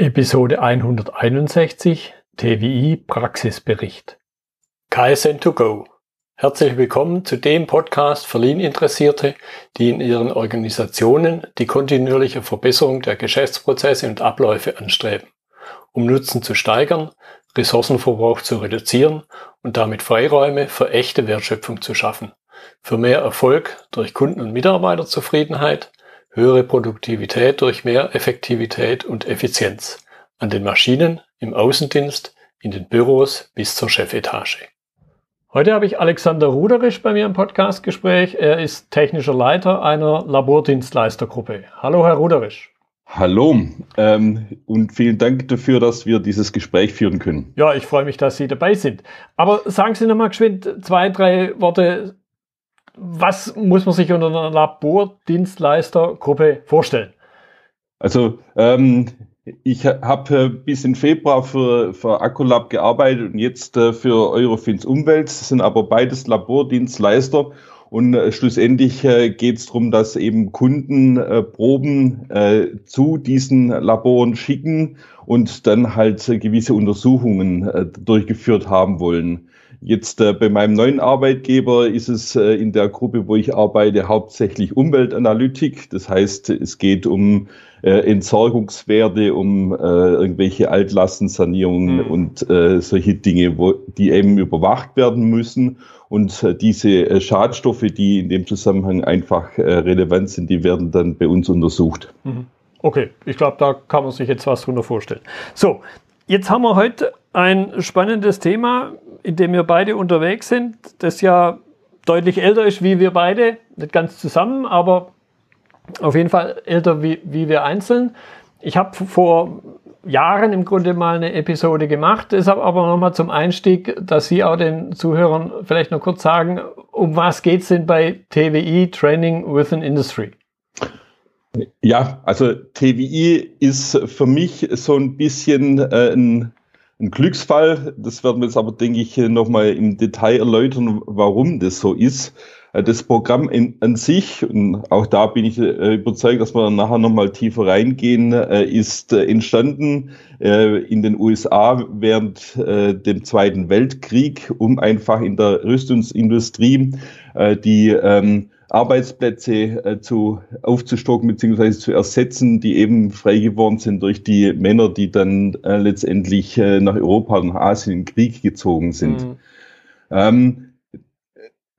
Episode 161 TWI Praxisbericht. KSN2Go. Herzlich willkommen zu dem Podcast für Lean-Interessierte, die in ihren Organisationen die kontinuierliche Verbesserung der Geschäftsprozesse und Abläufe anstreben, um Nutzen zu steigern, Ressourcenverbrauch zu reduzieren und damit Freiräume für echte Wertschöpfung zu schaffen, für mehr Erfolg durch Kunden- und Mitarbeiterzufriedenheit, höhere Produktivität durch mehr Effektivität und Effizienz an den Maschinen, im Außendienst, in den Büros bis zur Chefetage. Heute habe ich Alexander Ruderisch bei mir im Podcastgespräch. Er ist technischer Leiter einer Labordienstleistergruppe. Hallo, Herr Ruderisch. Hallo ähm, und vielen Dank dafür, dass wir dieses Gespräch führen können. Ja, ich freue mich, dass Sie dabei sind. Aber sagen Sie nochmal geschwind zwei, drei Worte was muss man sich unter einer Labordienstleistergruppe vorstellen? Also ähm, ich habe äh, bis in Februar für, für Accolab gearbeitet und jetzt äh, für Eurofins Umwelt. Das sind aber beides Labordienstleister. Und äh, schlussendlich geht es darum, dass eben Kunden Proben zu diesen Laboren schicken und dann halt gewisse Untersuchungen durchgeführt haben wollen. Jetzt äh, bei meinem neuen Arbeitgeber ist es äh, in der Gruppe, wo ich arbeite, hauptsächlich Umweltanalytik. Das heißt, es geht um äh, Entsorgungswerte, um äh, irgendwelche Altlastensanierungen mhm. und äh, solche Dinge, wo, die eben überwacht werden müssen. Und äh, diese Schadstoffe, die in dem Zusammenhang einfach relevant sind, die werden dann bei uns untersucht. Mhm. Okay, ich glaube, da kann man sich jetzt was drunter vorstellen. So, jetzt haben wir heute ein spannendes Thema in dem wir beide unterwegs sind, das ja deutlich älter ist wie wir beide, nicht ganz zusammen, aber auf jeden Fall älter wie, wie wir einzeln. Ich habe vor Jahren im Grunde mal eine Episode gemacht, deshalb aber nochmal zum Einstieg, dass Sie auch den Zuhörern vielleicht noch kurz sagen, um was geht es denn bei TWI Training Within Industry? Ja, also TWI ist für mich so ein bisschen äh, ein ein Glücksfall. Das werden wir jetzt aber, denke ich, nochmal im Detail erläutern, warum das so ist. Äh, das Programm in, an sich, und auch da bin ich äh, überzeugt, dass wir nachher nochmal tiefer reingehen, äh, ist äh, entstanden äh, in den USA während äh, dem Zweiten Weltkrieg, um einfach in der Rüstungsindustrie die ähm, Arbeitsplätze zu aufzustocken bzw. zu ersetzen, die eben frei geworden sind durch die Männer, die dann letztendlich nach Europa und nach Asien in Krieg gezogen sind. Mhm. Ähm,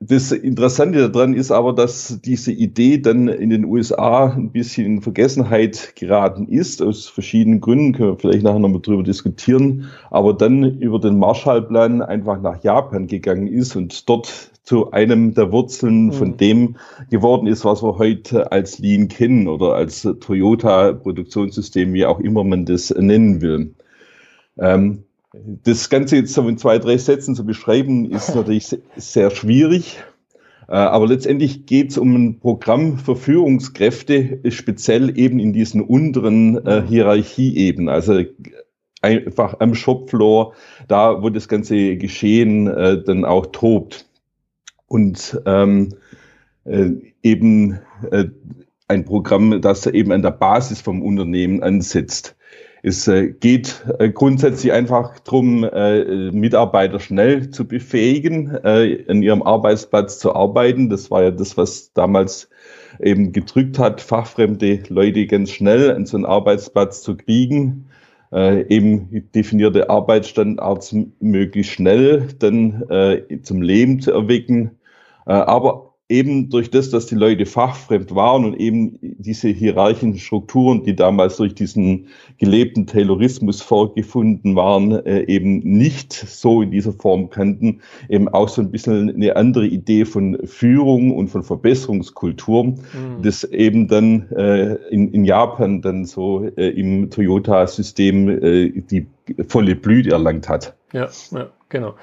das Interessante daran ist aber, dass diese Idee dann in den USA ein bisschen in Vergessenheit geraten ist, aus verschiedenen Gründen, können wir vielleicht nachher nochmal drüber diskutieren, aber dann über den Marshallplan einfach nach Japan gegangen ist und dort zu einem der Wurzeln mhm. von dem geworden ist, was wir heute als Lean kennen oder als Toyota-Produktionssystem, wie auch immer man das nennen will. Ähm, das Ganze jetzt so in zwei, drei Sätzen zu beschreiben, ist natürlich sehr schwierig. Äh, aber letztendlich geht es um ein Programm für Führungskräfte, speziell eben in diesen unteren äh, Hierarchieebenen, also einfach am Shopfloor, da wo das ganze Geschehen äh, dann auch tobt. Und ähm, äh, eben äh, ein Programm, das eben an der Basis vom Unternehmen ansetzt. Es äh, geht äh, grundsätzlich einfach darum, äh, Mitarbeiter schnell zu befähigen, an ihrem Arbeitsplatz zu arbeiten. Das war ja das, was damals eben gedrückt hat, fachfremde Leute ganz schnell an so einen Arbeitsplatz zu kriegen. eben definierte Arbeitsstandards möglichst schnell dann zum Leben zu erwecken. aber eben durch das, dass die Leute fachfremd waren und eben diese hierarchischen Strukturen, die damals durch diesen gelebten Taylorismus vorgefunden waren, äh, eben nicht so in dieser Form kannten, eben auch so ein bisschen eine andere Idee von Führung und von Verbesserungskultur, mhm. das eben dann äh, in, in, Japan dann so äh, im Toyota-System äh, die volle Blüte erlangt hat. Ja, ja, genau.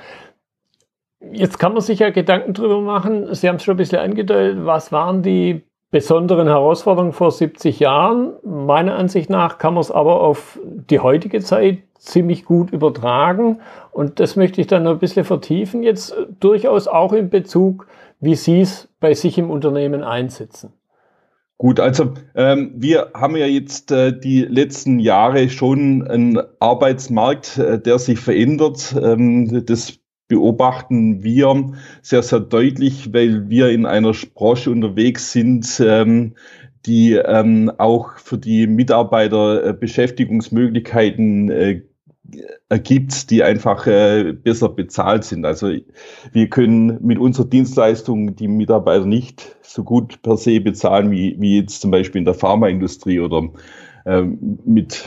Jetzt kann man sich ja Gedanken drüber machen. Sie haben es schon ein bisschen angedeutet. Was waren die besonderen Herausforderungen vor 70 Jahren? Meiner Ansicht nach kann man es aber auf die heutige Zeit ziemlich gut übertragen. Und das möchte ich dann noch ein bisschen vertiefen. Jetzt durchaus auch in Bezug, wie Sie es bei sich im Unternehmen einsetzen. Gut, also ähm, wir haben ja jetzt äh, die letzten Jahre schon einen Arbeitsmarkt, äh, der sich verändert. Ähm, das beobachten wir sehr, sehr deutlich, weil wir in einer Branche unterwegs sind, ähm, die ähm, auch für die Mitarbeiter äh, Beschäftigungsmöglichkeiten äh, ergibt, die einfach äh, besser bezahlt sind. Also wir können mit unserer Dienstleistung die Mitarbeiter nicht so gut per se bezahlen wie, wie jetzt zum Beispiel in der Pharmaindustrie oder mit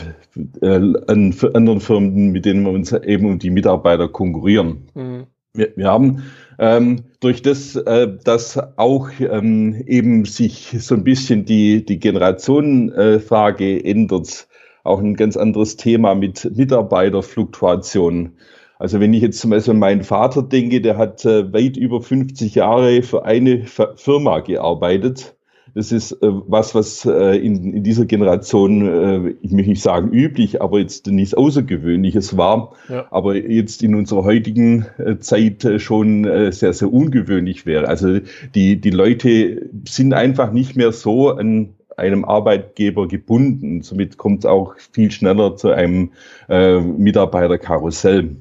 äh, anderen Firmen, mit denen wir uns eben um die Mitarbeiter konkurrieren. Mhm. Wir, wir, haben ähm, durch das, äh, dass auch ähm, eben sich so ein bisschen die, die Generationenfrage ändert, auch ein ganz anderes Thema mit Mitarbeiterfluktuation. Also wenn ich jetzt zum Beispiel an meinen Vater denke, der hat äh, weit über 50 Jahre für eine Firma gearbeitet. Das ist äh, was, was äh, in, in, dieser Generation, äh, ich möchte nicht sagen üblich, aber jetzt nichts Außergewöhnliches war, ja. aber jetzt in unserer heutigen äh, Zeit äh, schon sehr, sehr ungewöhnlich wäre. Also die, die Leute sind einfach nicht mehr so an einem Arbeitgeber gebunden. Somit kommt es auch viel schneller zu einem äh, Mitarbeiterkarussell.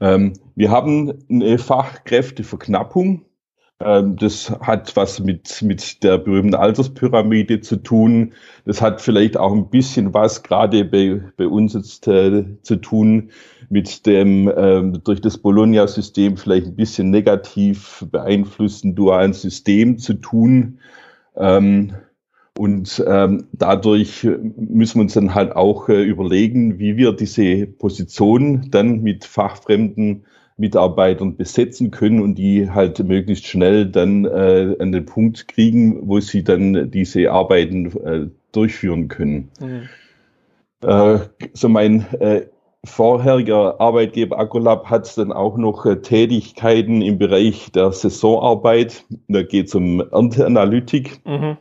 Ähm, wir haben eine Fachkräfteverknappung. Ähm, das hat was mit, mit der berühmten Alterspyramide zu tun. Das hat vielleicht auch ein bisschen was gerade bei, bei uns jetzt äh, zu tun mit dem ähm, durch das Bologna-System vielleicht ein bisschen negativ beeinflussten dualen System zu tun. Ähm, und ähm, dadurch müssen wir uns dann halt auch äh, überlegen, wie wir diese Position dann mit fachfremden Mitarbeitern besetzen können und die halt möglichst schnell dann äh, an den Punkt kriegen, wo sie dann diese Arbeiten äh, durchführen können. Mhm. Äh, so mein äh, vorheriger Arbeitgeber Acolab hat dann auch noch äh, Tätigkeiten im Bereich der Saisonarbeit. Da geht es um Ernteanalytik. Mhm.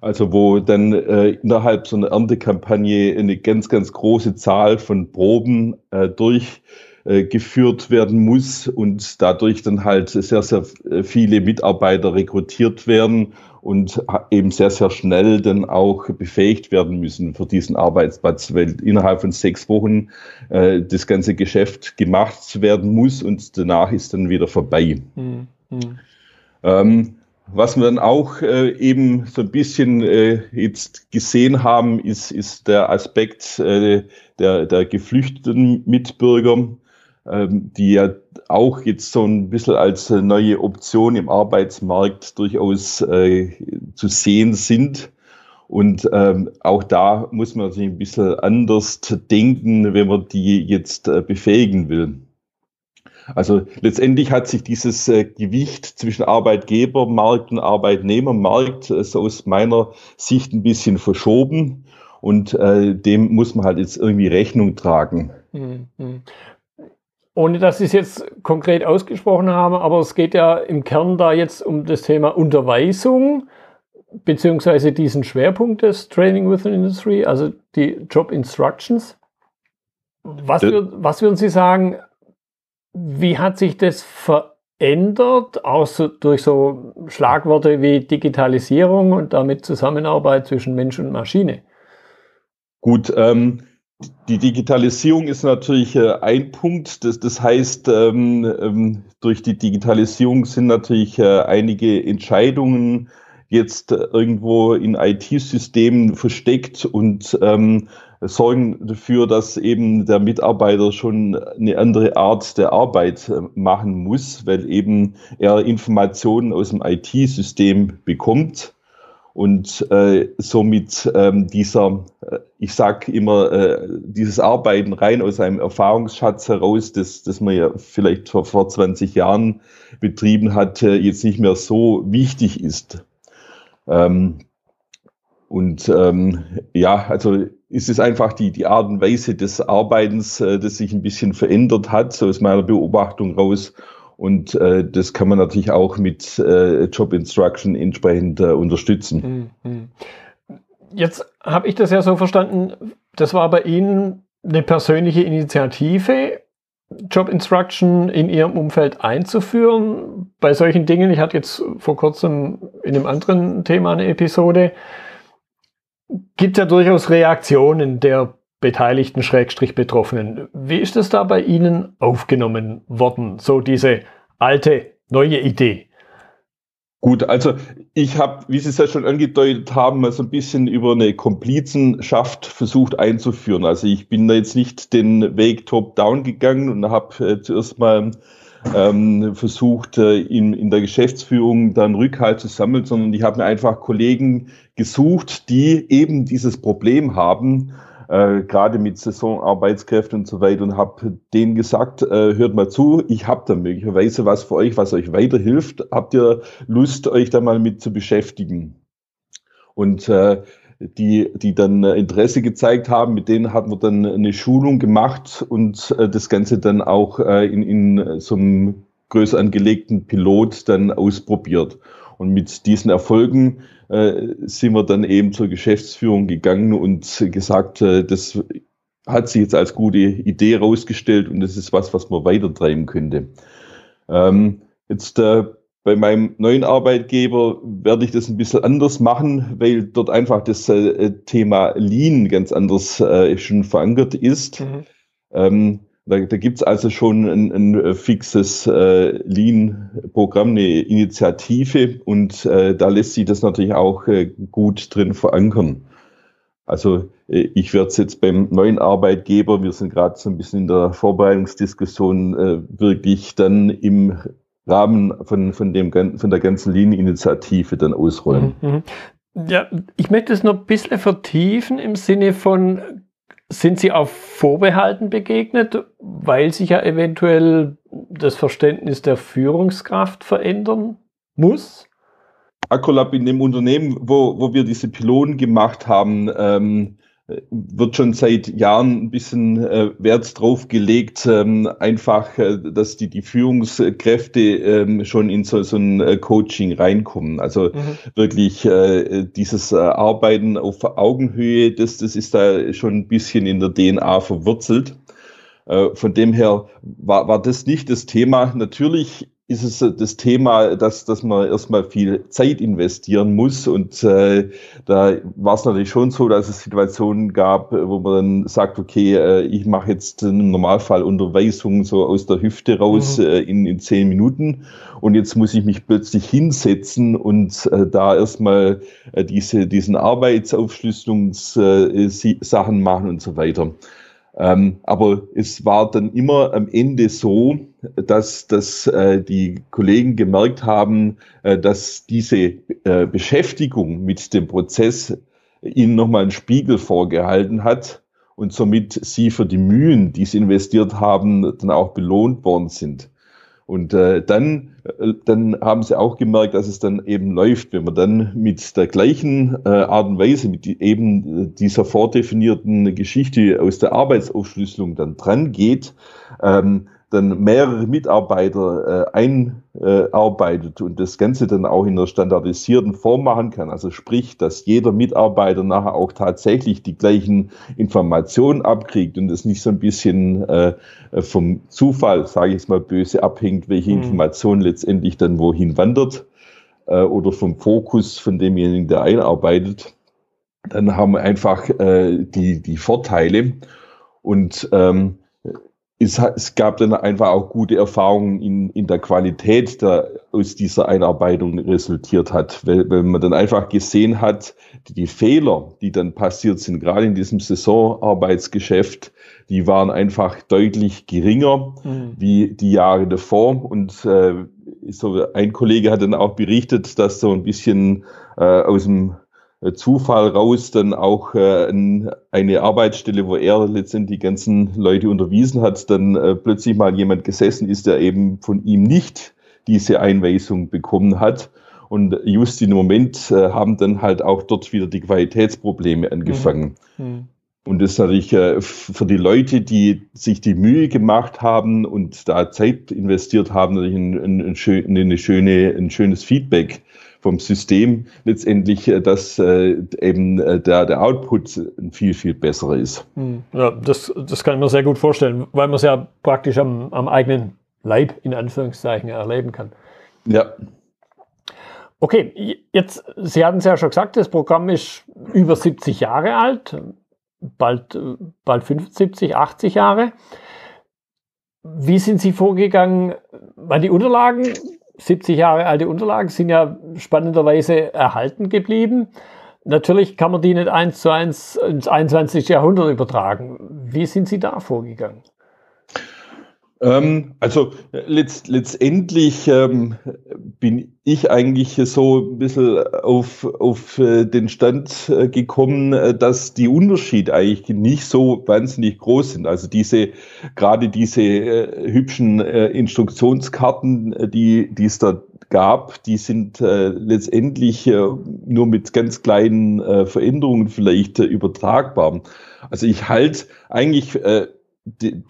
Also wo dann äh, innerhalb so einer Erntekampagne eine ganz, ganz große Zahl von Proben äh, durchgeführt äh, werden muss und dadurch dann halt sehr, sehr viele Mitarbeiter rekrutiert werden und eben sehr, sehr schnell dann auch befähigt werden müssen für diesen Arbeitsplatz, weil innerhalb von sechs Wochen äh, das ganze Geschäft gemacht werden muss und danach ist dann wieder vorbei. Mhm. Ähm, was wir dann auch äh, eben so ein bisschen äh, jetzt gesehen haben, ist, ist der Aspekt äh, der, der geflüchteten Mitbürger, die ja auch jetzt so ein bisschen als neue Option im Arbeitsmarkt durchaus äh, zu sehen sind. Und ähm, auch da muss man sich ein bisschen anders denken, wenn man die jetzt äh, befähigen will. Also letztendlich hat sich dieses äh, Gewicht zwischen Arbeitgebermarkt und Arbeitnehmermarkt äh, so aus meiner Sicht ein bisschen verschoben und äh, dem muss man halt jetzt irgendwie Rechnung tragen. Mhm. Ohne dass Sie es jetzt konkret ausgesprochen haben, aber es geht ja im Kern da jetzt um das Thema Unterweisung beziehungsweise diesen Schwerpunkt des Training with an Industry, also die Job Instructions. Was, äh, was würden Sie sagen, wie hat sich das verändert, auch so durch so Schlagworte wie Digitalisierung und damit Zusammenarbeit zwischen Mensch und Maschine? Gut, ähm, die Digitalisierung ist natürlich äh, ein Punkt. Das, das heißt, ähm, ähm, durch die Digitalisierung sind natürlich äh, einige Entscheidungen jetzt irgendwo in IT-Systemen versteckt und ähm, sorgen dafür, dass eben der Mitarbeiter schon eine andere Art der Arbeit äh, machen muss, weil eben er Informationen aus dem IT-System bekommt und äh, somit ähm, dieser, äh, ich sag immer, äh, dieses Arbeiten rein aus einem Erfahrungsschatz heraus, das, das man ja vielleicht vor, vor 20 Jahren betrieben hat, äh, jetzt nicht mehr so wichtig ist. Ähm, und ähm, ja, also ist es einfach die, die Art und Weise des Arbeitens, äh, das sich ein bisschen verändert hat, so aus meiner Beobachtung raus. Und äh, das kann man natürlich auch mit äh, Job Instruction entsprechend äh, unterstützen. Mhm. Jetzt habe ich das ja so verstanden, das war bei Ihnen eine persönliche Initiative Job Instruction in Ihrem Umfeld einzuführen. Bei solchen Dingen, ich hatte jetzt vor kurzem in einem anderen Thema eine Episode, gibt ja durchaus Reaktionen der Beteiligten, Schrägstrich Betroffenen. Wie ist es da bei Ihnen aufgenommen worden, so diese alte, neue Idee? Gut, also ich habe, wie Sie es ja schon angedeutet haben, mal so ein bisschen über eine Komplizenschaft versucht einzuführen. Also ich bin da jetzt nicht den Weg top-down gegangen und habe äh, zuerst mal ähm, versucht, äh, in, in der Geschäftsführung dann Rückhalt zu sammeln, sondern ich habe mir einfach Kollegen gesucht, die eben dieses Problem haben, äh, gerade mit Saisonarbeitskräften und so weiter und habe denen gesagt, äh, hört mal zu, ich habe da möglicherweise was für euch, was euch weiterhilft. Habt ihr Lust, euch da mal mit zu beschäftigen? Und äh, die, die dann Interesse gezeigt haben, mit denen hatten wir dann eine Schulung gemacht und äh, das Ganze dann auch äh, in, in so einem größer angelegten Pilot dann ausprobiert. Und mit diesen Erfolgen äh, sind wir dann eben zur Geschäftsführung gegangen und gesagt, äh, das hat sich jetzt als gute Idee rausgestellt und das ist was, was man weitertreiben könnte. Ähm, jetzt äh, bei meinem neuen Arbeitgeber werde ich das ein bisschen anders machen, weil dort einfach das äh, Thema Lean ganz anders äh, schon verankert ist. Mhm. Ähm, da, da gibt es also schon ein, ein äh, fixes äh, Lean-Programm, eine Initiative und äh, da lässt sich das natürlich auch äh, gut drin verankern. Also äh, ich werde es jetzt beim neuen Arbeitgeber, wir sind gerade so ein bisschen in der Vorbereitungsdiskussion, äh, wirklich dann im Rahmen von, von, dem, von der ganzen Lean-Initiative dann ausrollen. Mhm, mhm. Ja, ich möchte es noch ein bisschen vertiefen im Sinne von, sind Sie auf Vorbehalten begegnet, weil sich ja eventuell das Verständnis der Führungskraft verändern muss? Accolab in dem Unternehmen, wo, wo wir diese Pylonen gemacht haben, ähm, wird schon seit Jahren ein bisschen äh, Wert drauf gelegt, ähm, einfach, äh, dass die, die Führungskräfte ähm, schon in so, so ein äh, Coaching reinkommen. Also mhm. wirklich äh, dieses äh, Arbeiten auf Augenhöhe, das, das ist da schon ein bisschen in der DNA verwurzelt. Äh, von dem her war, war das nicht das Thema. Natürlich ist es das Thema, dass, dass man erstmal viel Zeit investieren muss. Und äh, da war es natürlich schon so, dass es Situationen gab, wo man dann sagt, okay, äh, ich mache jetzt im Normalfall Unterweisungen so aus der Hüfte raus mhm. äh, in, in zehn Minuten. Und jetzt muss ich mich plötzlich hinsetzen und äh, da erstmal äh, diese, diesen Arbeitsaufschlüsselungssachen äh, machen und so weiter. Ähm, aber es war dann immer am Ende so, dass, dass äh, die Kollegen gemerkt haben, äh, dass diese äh, Beschäftigung mit dem Prozess ihnen nochmal einen Spiegel vorgehalten hat und somit sie für die Mühen, die sie investiert haben, dann auch belohnt worden sind. Und äh, dann, äh, dann haben sie auch gemerkt, dass es dann eben läuft, wenn man dann mit der gleichen äh, Art und Weise, mit die, eben dieser vordefinierten Geschichte aus der Arbeitsaufschlüsselung dann dran geht, ähm, dann mehrere Mitarbeiter äh, einarbeitet und das Ganze dann auch in einer standardisierten Form machen kann. Also sprich, dass jeder Mitarbeiter nachher auch tatsächlich die gleichen Informationen abkriegt und es nicht so ein bisschen äh, vom Zufall, sage ich jetzt mal böse, abhängt, welche mhm. Information letztendlich dann wohin wandert äh, oder vom Fokus von demjenigen, der einarbeitet. Dann haben wir einfach äh, die, die Vorteile und ähm, es, es gab dann einfach auch gute Erfahrungen in, in der Qualität, der aus dieser Einarbeitung resultiert hat, weil, weil man dann einfach gesehen hat, die, die Fehler, die dann passiert sind, gerade in diesem Saisonarbeitsgeschäft, die waren einfach deutlich geringer mhm. wie die Jahre davor. Und äh, so ein Kollege hat dann auch berichtet, dass so ein bisschen äh, aus dem Zufall raus dann auch äh, eine Arbeitsstelle, wo er letztendlich die ganzen Leute unterwiesen hat, dann äh, plötzlich mal jemand gesessen ist, der eben von ihm nicht diese Einweisung bekommen hat. Und just in dem Moment äh, haben dann halt auch dort wieder die Qualitätsprobleme angefangen. Mhm. Mhm. Und das ist natürlich äh, für die Leute, die sich die Mühe gemacht haben und da Zeit investiert haben, natürlich ein, ein, ein, schön, eine schöne, ein schönes Feedback vom System letztendlich, äh, dass äh, eben äh, der, der Output ein viel, viel besserer ist. Hm. Ja, das, das kann ich mir sehr gut vorstellen, weil man es ja praktisch am, am eigenen Leib in Anführungszeichen erleben kann. Ja. Okay, jetzt, Sie hatten es ja schon gesagt, das Programm ist über 70 Jahre alt, bald, bald 75, 80 Jahre. Wie sind Sie vorgegangen? Weil die Unterlagen, 70 Jahre alte Unterlagen, sind ja spannenderweise erhalten geblieben. Natürlich kann man die nicht eins zu eins ins 21. Jahrhundert übertragen. Wie sind Sie da vorgegangen? Ähm, also letzt, letztendlich ähm, bin ich eigentlich so ein bisschen auf, auf äh, den Stand äh, gekommen, äh, dass die Unterschiede eigentlich nicht so wahnsinnig groß sind. Also diese, gerade diese äh, hübschen äh, Instruktionskarten, die, die es da gab, die sind äh, letztendlich nur mit ganz kleinen Veränderungen vielleicht übertragbar. Also ich halte eigentlich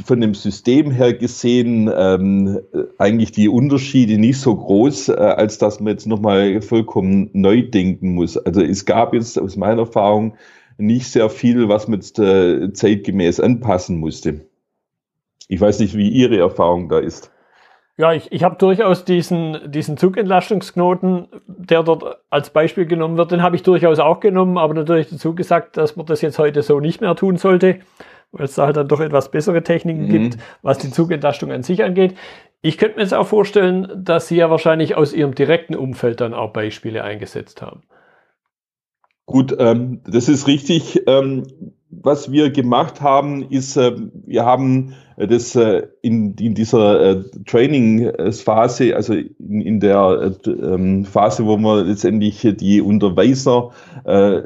von dem System her gesehen ähm, eigentlich die Unterschiede nicht so groß, äh, als dass man jetzt nochmal vollkommen neu denken muss. Also es gab jetzt aus meiner Erfahrung nicht sehr viel, was man jetzt äh, zeitgemäß anpassen musste. Ich weiß nicht, wie Ihre Erfahrung da ist. Ja, ich, ich habe durchaus diesen, diesen Zugentlastungsknoten, der dort als Beispiel genommen wird, den habe ich durchaus auch genommen, aber natürlich dazu gesagt, dass man das jetzt heute so nicht mehr tun sollte weil es da halt dann doch etwas bessere Techniken mhm. gibt, was die Zugentlastung an sich angeht. Ich könnte mir jetzt auch vorstellen, dass Sie ja wahrscheinlich aus Ihrem direkten Umfeld dann auch Beispiele eingesetzt haben. Gut, ähm, das ist richtig. Ähm, was wir gemacht haben, ist, äh, wir haben das äh, in, in dieser äh, Training-Phase, also in, in der äh, ähm, Phase, wo wir letztendlich die Unterweiser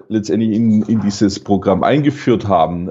letztendlich in, in dieses Programm eingeführt haben,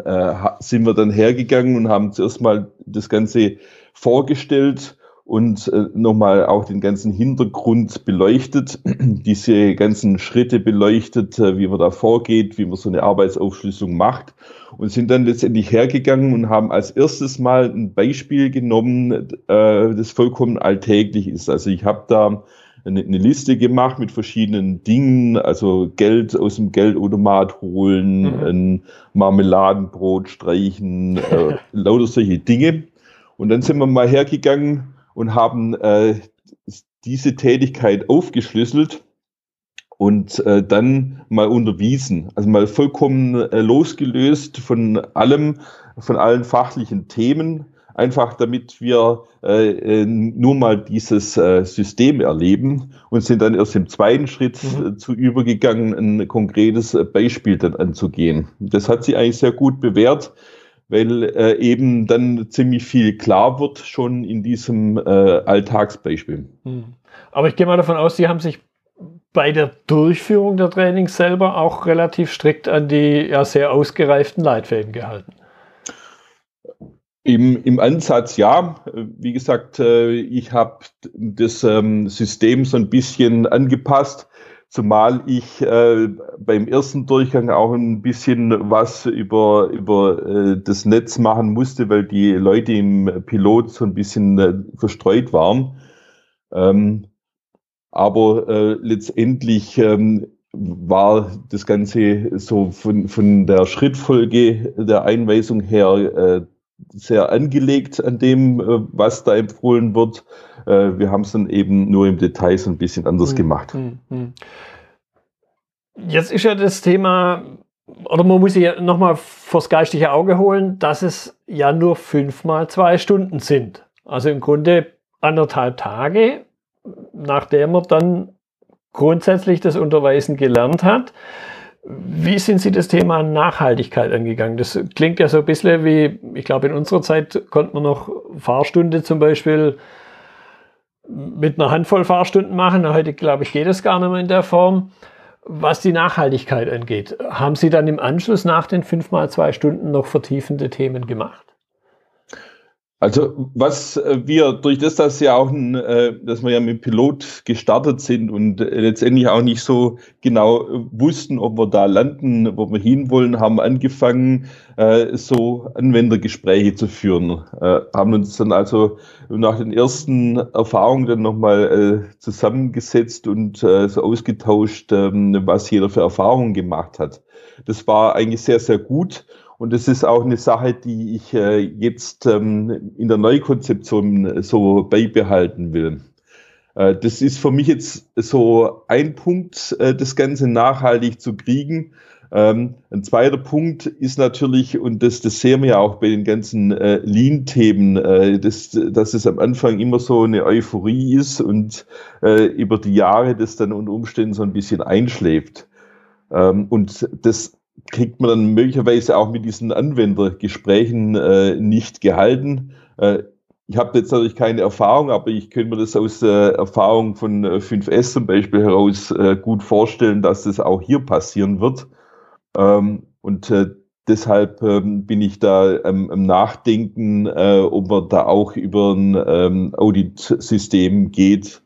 sind wir dann hergegangen und haben zuerst mal das Ganze vorgestellt und äh, nochmal auch den ganzen Hintergrund beleuchtet, diese ganzen Schritte beleuchtet, äh, wie man da vorgeht, wie man so eine Arbeitsaufschlüsselung macht und sind dann letztendlich hergegangen und haben als erstes mal ein Beispiel genommen, äh, das vollkommen alltäglich ist. Also ich habe da eine, eine, Liste gemacht mit verschiedenen Dingen, also Geld aus dem Geldautomat holen, mhm. ein Marmeladenbrot streichen, äh, lauter solche Dinge. Und dann sind wir mal hergegangen und haben äh, diese Tätigkeit aufgeschlüsselt und äh, dann mal unterwiesen. Also mal vollkommen äh, losgelöst von allem, von allen fachlichen Themen, einfach damit wir äh, äh nur mal dieses äh, System erleben und sind dann erst im zweiten Schritt mhm. Äh, zu übergegangen, ein konkretes Beispiel dann anzugehen. Das hat sich eigentlich sehr gut bewährt weil äh, eben dann ziemlich viel klar wird schon in diesem äh, Alltagsbeispiel. Hm. Aber ich gehe mal davon aus, Sie haben sich bei der Durchführung der Trainings selber auch relativ strikt an die ja sehr ausgereiften Leitfäden gehalten. Im, Im Ansatz ja. Wie gesagt, äh, ich habe das ähm, System so ein bisschen angepasst Zumal ich äh, beim ersten Durchgang auch ein bisschen was über, über äh, das Netz machen musste, weil die Leute im Pilot so ein bisschen äh, verstreut waren. Ähm, aber äh, letztendlich ähm, war das Ganze so von, von der Schrittfolge der Einweisung her äh, sehr angelegt an dem, äh, was da empfohlen wird. Äh, wir haben es dann eben nur im Detail so ein bisschen anders hm, gemacht. Hm, hm. Jetzt ist ja das Thema, oder man muss sich ja nochmal vors geistige Auge holen, dass es ja nur fünf mal zwei Stunden sind. Also im Grunde anderthalb Tage, nachdem man dann grundsätzlich das Unterweisen gelernt hat. Wie sind Sie das Thema Nachhaltigkeit angegangen? Das klingt ja so ein bisschen wie, ich glaube, in unserer Zeit konnte man noch Fahrstunde zum Beispiel mit einer Handvoll Fahrstunden machen. Heute, glaube ich, geht es gar nicht mehr in der Form. Was die Nachhaltigkeit angeht, haben Sie dann im Anschluss nach den fünf mal zwei Stunden noch vertiefende Themen gemacht? Also was äh, wir durch das, dass ja auch, äh, dass wir ja mit Pilot gestartet sind und letztendlich auch nicht so genau wussten, ob wir da landen, wo wir hinwollen, haben angefangen, äh, so Anwendergespräche zu führen. Haben uns dann also nach den ersten Erfahrungen dann nochmal zusammengesetzt und so ausgetauscht, ähm, was jeder für Erfahrungen gemacht hat. Das war eigentlich sehr, sehr gut. Und das ist auch eine Sache, die ich äh, jetzt ähm, in der Neukonzeption so beibehalten will. Äh, das ist für mich jetzt so ein Punkt, äh, das Ganze nachhaltig zu kriegen. Ähm, ein zweiter Punkt ist natürlich, und das, das sehen wir ja auch bei den ganzen äh, Lean-Themen, äh, dass, dass es am Anfang immer so eine Euphorie ist und äh, über die Jahre das dann unter Umständen so ein bisschen einschläft. Ähm, und das kriegt man dann möglicherweise auch mit diesen Anwendergesprächen äh, nicht gehalten. Äh, ich habe jetzt natürlich keine Erfahrung, aber ich könnte mir das aus äh, Erfahrung von 5S zum Beispiel heraus äh, gut vorstellen, dass das auch hier passieren wird. Ähm, und äh, deshalb ähm, bin ich da am, am Nachdenken, äh, ob man da auch über ein ähm, Audit-System geht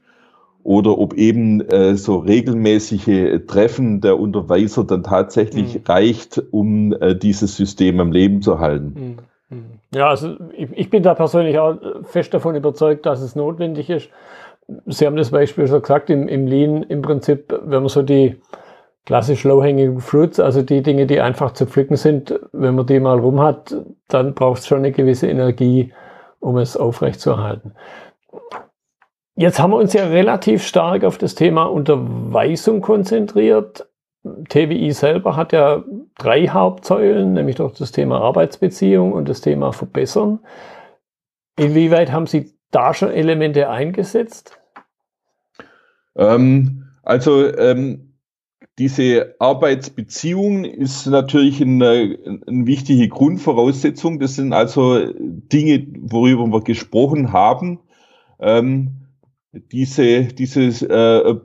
oder ob eben äh, so regelmäßige Treffen der Unterweiser dann tatsächlich mhm. reicht, um äh, dieses System am Leben zu halten. Mhm. Mhm. Ja, also ich, ich, bin da persönlich auch fest davon überzeugt, dass es notwendig ist. Sie haben das Beispiel schon gesagt, im, im Lean im Prinzip, wenn man so die klassisch low-hanging fruits, also die Dinge, die einfach zu pflücken sind, wenn man die mal rum hat, dann braucht es schon eine gewisse Energie, um es aufrechtzuerhalten. Jetzt haben wir uns ja relativ stark auf das Thema Unterweisung konzentriert. TWI selber hat ja drei Hauptsäulen, nämlich doch das Thema Arbeitsbeziehung und das Thema Verbessern. Inwieweit haben Sie da schon Elemente eingesetzt? Ähm, also ähm, diese Arbeitsbeziehung ist natürlich eine, eine, wichtige Grundvoraussetzung. Das sind also Dinge, worüber wir gesprochen haben. Ähm, diese, dieses, äh,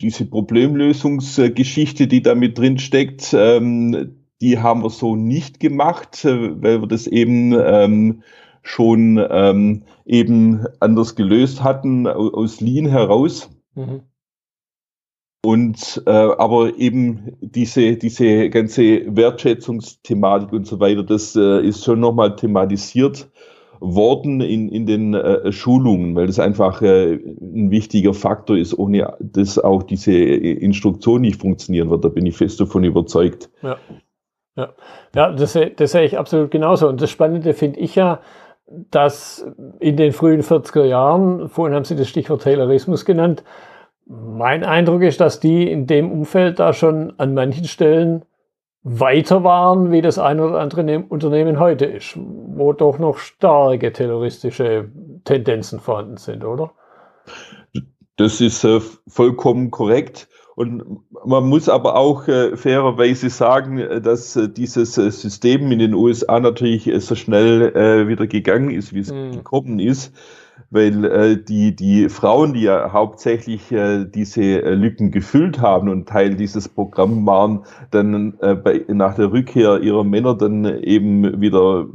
diese Problemlösungsgeschichte, die da mit drin steckt, ähm, die haben wir so nicht gemacht, äh, weil wir das eben ähm, schon ähm, eben anders gelöst hatten aus Lean heraus. Mhm. Und äh, aber eben diese, diese ganze Wertschätzungsthematik und so weiter, das äh, ist schon nochmal thematisiert worden in, in den äh, Schulungen, weil das einfach äh, ein wichtiger Faktor ist, ohne dass auch diese Instruktion nicht funktionieren wird. Da bin ich fest davon überzeugt. Ja, ja. ja das, das sehe ich absolut genauso. Und das Spannende finde ich ja, dass in den frühen 40er Jahren, vorhin haben Sie das Stichwort Taylorismus genannt, mein Eindruck ist, dass die in dem Umfeld da schon an manchen Stellen weiter waren, wie das ein oder andere ne-, Unternehmen heute ist, wo doch noch starke terroristische Tendenzen vorhanden sind, oder? Das ist äh, vollkommen korrekt. Und man muss aber auch äh, fairerweise sagen, äh, dass äh, dieses äh, System in den USA natürlich äh, so schnell wieder gegangen ist, wie es mhm. gekommen ist weil äh, die, die Frauen, die ja hauptsächlich äh, diese äh, Lücken gefüllt haben und Teil dieses Programms waren, dann äh, bei, nach der Rückkehr ihrer Männer dann eben wieder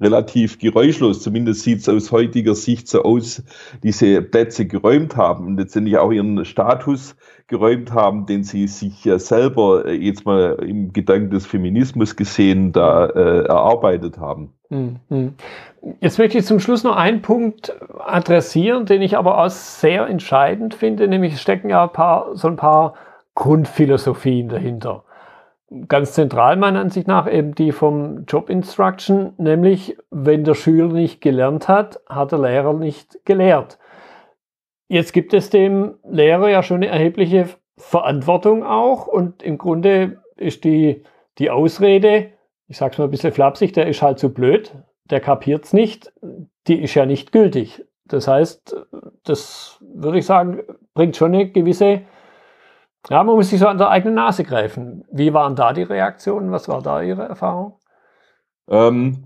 relativ geräuschlos, zumindest sieht es aus heutiger Sicht so aus, diese Plätze geräumt haben und letztendlich auch ihren Status geräumt haben, den sie sich ja selber äh, jetzt mal im Gedanken des Feminismus gesehen da äh, erarbeitet haben. Mhm. Jetzt möchte ich zum Schluss noch einen Punkt adressieren, den ich aber auch sehr entscheidend finde, nämlich stecken ja ein paar, so ein paar Grundphilosophien dahinter. Ganz zentral meiner Ansicht nach eben die vom Job Instruction, nämlich wenn der Schüler nicht gelernt hat, hat der Lehrer nicht gelehrt. Jetzt gibt es dem Lehrer ja schon eine erhebliche Verantwortung auch und im Grunde ist die, die Ausrede, ich sage es mal ein bisschen flapsig, der ist halt zu blöd, der kapiert es nicht, die ist ja nicht gültig. Das heißt, das würde ich sagen, bringt schon eine gewisse, ja, man muss sich so an der eigenen Nase greifen. Wie waren da die Reaktionen? Was war da Ihre Erfahrung? Ähm,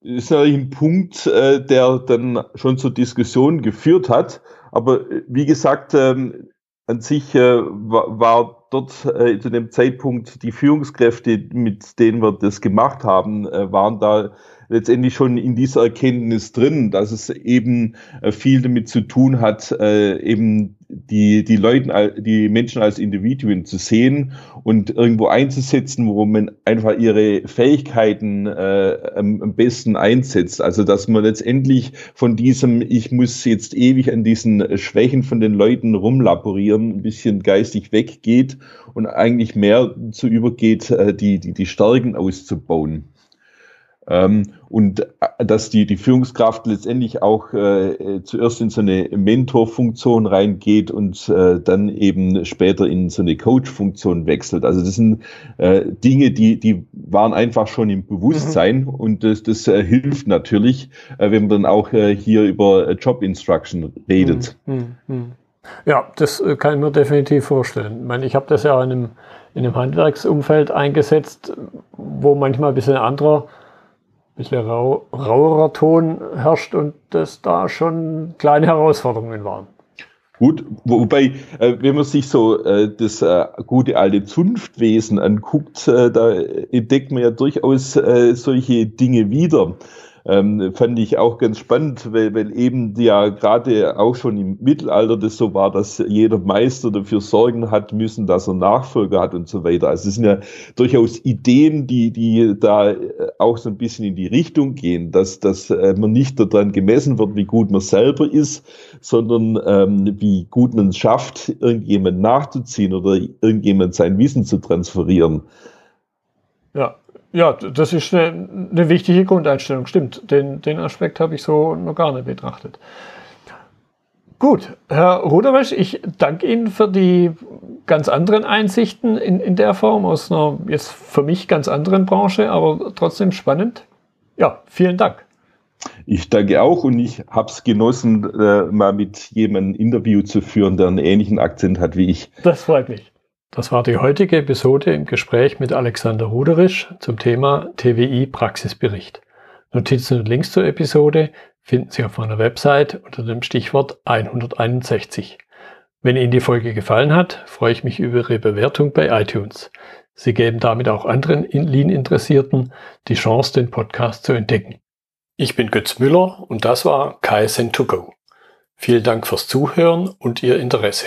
ist natürlich ein Punkt, äh, der dann schon zur Diskussion geführt hat. Aber äh, wie gesagt, ähm, an sich äh, war, war dort äh, zu dem Zeitpunkt die Führungskräfte, mit denen wir das gemacht haben, äh, waren da letztendlich schon in dieser Erkenntnis drin, dass es eben äh, viel damit zu tun hat, äh, eben die, die Leute, die Menschen als Individuen zu sehen und irgendwo einzusetzen, wo man einfach ihre Fähigkeiten äh, am besten einsetzt. Also dass man letztendlich von diesem, ich muss jetzt ewig an diesen Schwächen von den Leuten rumlaborieren, ein bisschen geistig weggeht und eigentlich mehr zu übergeht, äh, die, die, die Stärken auszubauen. Ähm, und äh, dass die, die Führungskraft letztendlich auch äh, zuerst in so eine Mentorfunktion reingeht und äh, dann eben später in so eine Coach-Funktion wechselt. Also das sind äh, Dinge, die, die waren einfach schon im Bewusstsein mhm. und das, das hilft natürlich, wenn man dann auch hier über Job Instruction redet. Mhm. mhm. Ja, das äh, kann ich mir definitiv vorstellen. Ich meine, ich habe das ja in einem, in einem Handwerksumfeld eingesetzt, wo manchmal ein bisschen anderer bisschen rau, rauerer Ton herrscht und das da schon kleine Herausforderungen waren. Gut, wobei, äh, wenn man sich so äh, das äh, gute alte Zunftwesen anguckt, äh, da entdeckt man ja durchaus äh, solche Dinge wieder ähm, fand ich auch ganz spannend, weil, weil eben ja gerade auch schon im Mittelalter das so war, dass jeder Meister dafür sorgen hat müssen, dass er Nachfolger hat und so weiter. Also es sind ja durchaus Ideen, die, die da äh, auch so ein bisschen in die Richtung gehen, dass, dass äh, man nicht daran gemessen wird, wie gut man selber ist, sondern ähm, wie gut man es schafft, irgendjemand nachzuziehen oder irgendjemand sein Wissen zu transferieren. Ja, ja, das ist eine, eine wichtige Grundeinstellung, stimmt. Den, den Aspekt habe ich so noch gar nicht betrachtet. Gut, Herr Ruderwesch, ich danke Ihnen für die ganz anderen Einsichten in, in der Form aus einer jetzt für mich ganz anderen Branche, aber trotzdem spannend. Ja, vielen Dank. Ich danke auch und ich habe es genossen, äh, mal mit jemandem ein Interview zu führen, der einen ähnlichen Akzent hat wie ich. Das freut mich. Das war die heutige Episode im Gespräch mit Alexander Ruderisch zum Thema TWI Praxisbericht. Notizen und Links zur Episode finden Sie auf meiner Website unter dem Stichwort 161. Wenn Ihnen die Folge gefallen hat, freue ich mich über Ihre Bewertung bei iTunes. Sie geben damit auch anderen Lean-Interessierten die Chance, den Podcast zu entdecken. Ich bin Götz Müller und das war KSN2Go. Vielen Dank fürs Zuhören und Ihr Interesse.